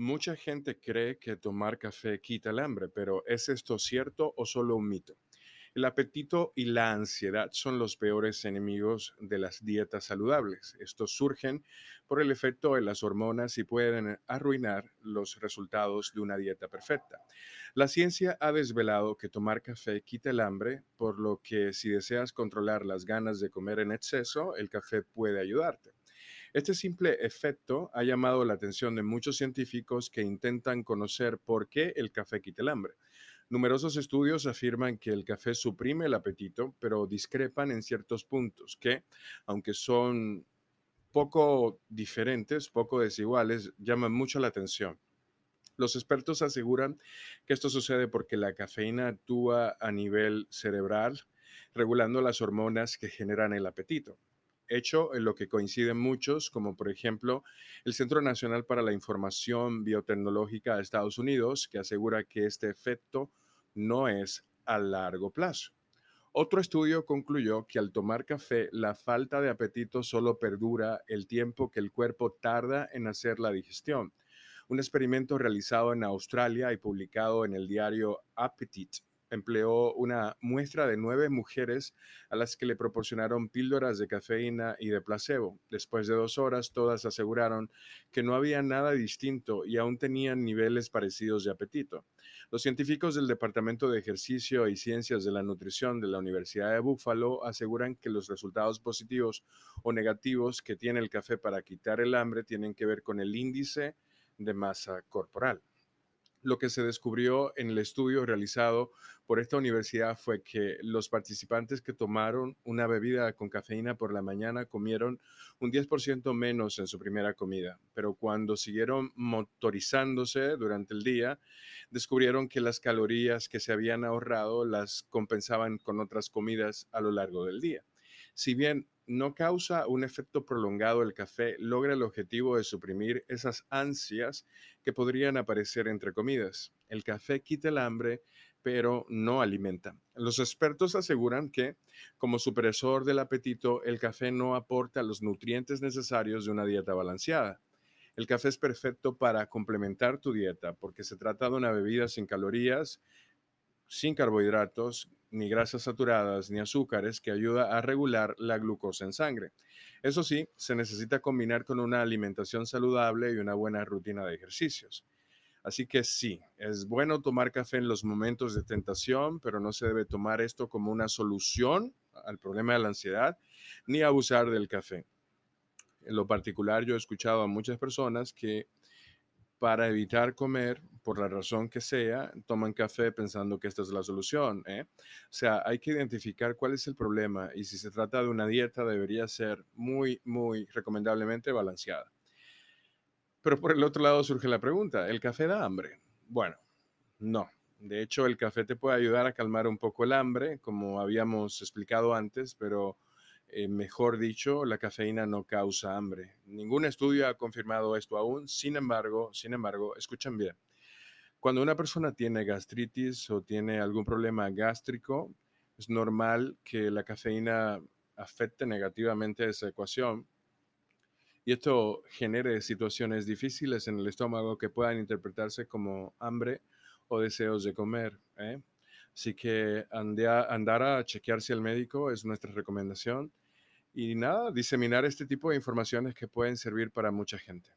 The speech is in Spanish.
Mucha gente cree que tomar café quita el hambre, pero ¿es esto cierto o solo un mito? El apetito y la ansiedad son los peores enemigos de las dietas saludables. Estos surgen por el efecto de las hormonas y pueden arruinar los resultados de una dieta perfecta. La ciencia ha desvelado que tomar café quita el hambre, por lo que si deseas controlar las ganas de comer en exceso, el café puede ayudarte. Este simple efecto ha llamado la atención de muchos científicos que intentan conocer por qué el café quita el hambre. Numerosos estudios afirman que el café suprime el apetito, pero discrepan en ciertos puntos que, aunque son poco diferentes, poco desiguales, llaman mucho la atención. Los expertos aseguran que esto sucede porque la cafeína actúa a nivel cerebral, regulando las hormonas que generan el apetito hecho en lo que coinciden muchos, como por ejemplo el Centro Nacional para la Información Biotecnológica de Estados Unidos, que asegura que este efecto no es a largo plazo. Otro estudio concluyó que al tomar café, la falta de apetito solo perdura el tiempo que el cuerpo tarda en hacer la digestión. Un experimento realizado en Australia y publicado en el diario Appetite empleó una muestra de nueve mujeres a las que le proporcionaron píldoras de cafeína y de placebo. Después de dos horas, todas aseguraron que no había nada distinto y aún tenían niveles parecidos de apetito. Los científicos del Departamento de Ejercicio y Ciencias de la Nutrición de la Universidad de Buffalo aseguran que los resultados positivos o negativos que tiene el café para quitar el hambre tienen que ver con el índice de masa corporal. Lo que se descubrió en el estudio realizado por esta universidad fue que los participantes que tomaron una bebida con cafeína por la mañana comieron un 10% menos en su primera comida, pero cuando siguieron motorizándose durante el día, descubrieron que las calorías que se habían ahorrado las compensaban con otras comidas a lo largo del día. Si bien no causa un efecto prolongado el café, logra el objetivo de suprimir esas ansias que podrían aparecer entre comidas. El café quita el hambre, pero no alimenta. Los expertos aseguran que, como supresor del apetito, el café no aporta los nutrientes necesarios de una dieta balanceada. El café es perfecto para complementar tu dieta porque se trata de una bebida sin calorías, sin carbohidratos, ni grasas saturadas, ni azúcares, que ayuda a regular la glucosa en sangre. Eso sí, se necesita combinar con una alimentación saludable y una buena rutina de ejercicios. Así que sí, es bueno tomar café en los momentos de tentación, pero no se debe tomar esto como una solución al problema de la ansiedad, ni abusar del café. En lo particular, yo he escuchado a muchas personas que para evitar comer, por la razón que sea, toman café pensando que esta es la solución. ¿eh? O sea, hay que identificar cuál es el problema y si se trata de una dieta debería ser muy, muy recomendablemente balanceada. Pero por el otro lado surge la pregunta, ¿el café da hambre? Bueno, no. De hecho, el café te puede ayudar a calmar un poco el hambre, como habíamos explicado antes, pero eh, mejor dicho, la cafeína no causa hambre. Ningún estudio ha confirmado esto aún. Sin embargo, sin embargo, escuchen bien. Cuando una persona tiene gastritis o tiene algún problema gástrico, es normal que la cafeína afecte negativamente esa ecuación y esto genere situaciones difíciles en el estómago que puedan interpretarse como hambre o deseos de comer. ¿eh? Así que andar a chequearse al médico es nuestra recomendación y nada, diseminar este tipo de informaciones que pueden servir para mucha gente.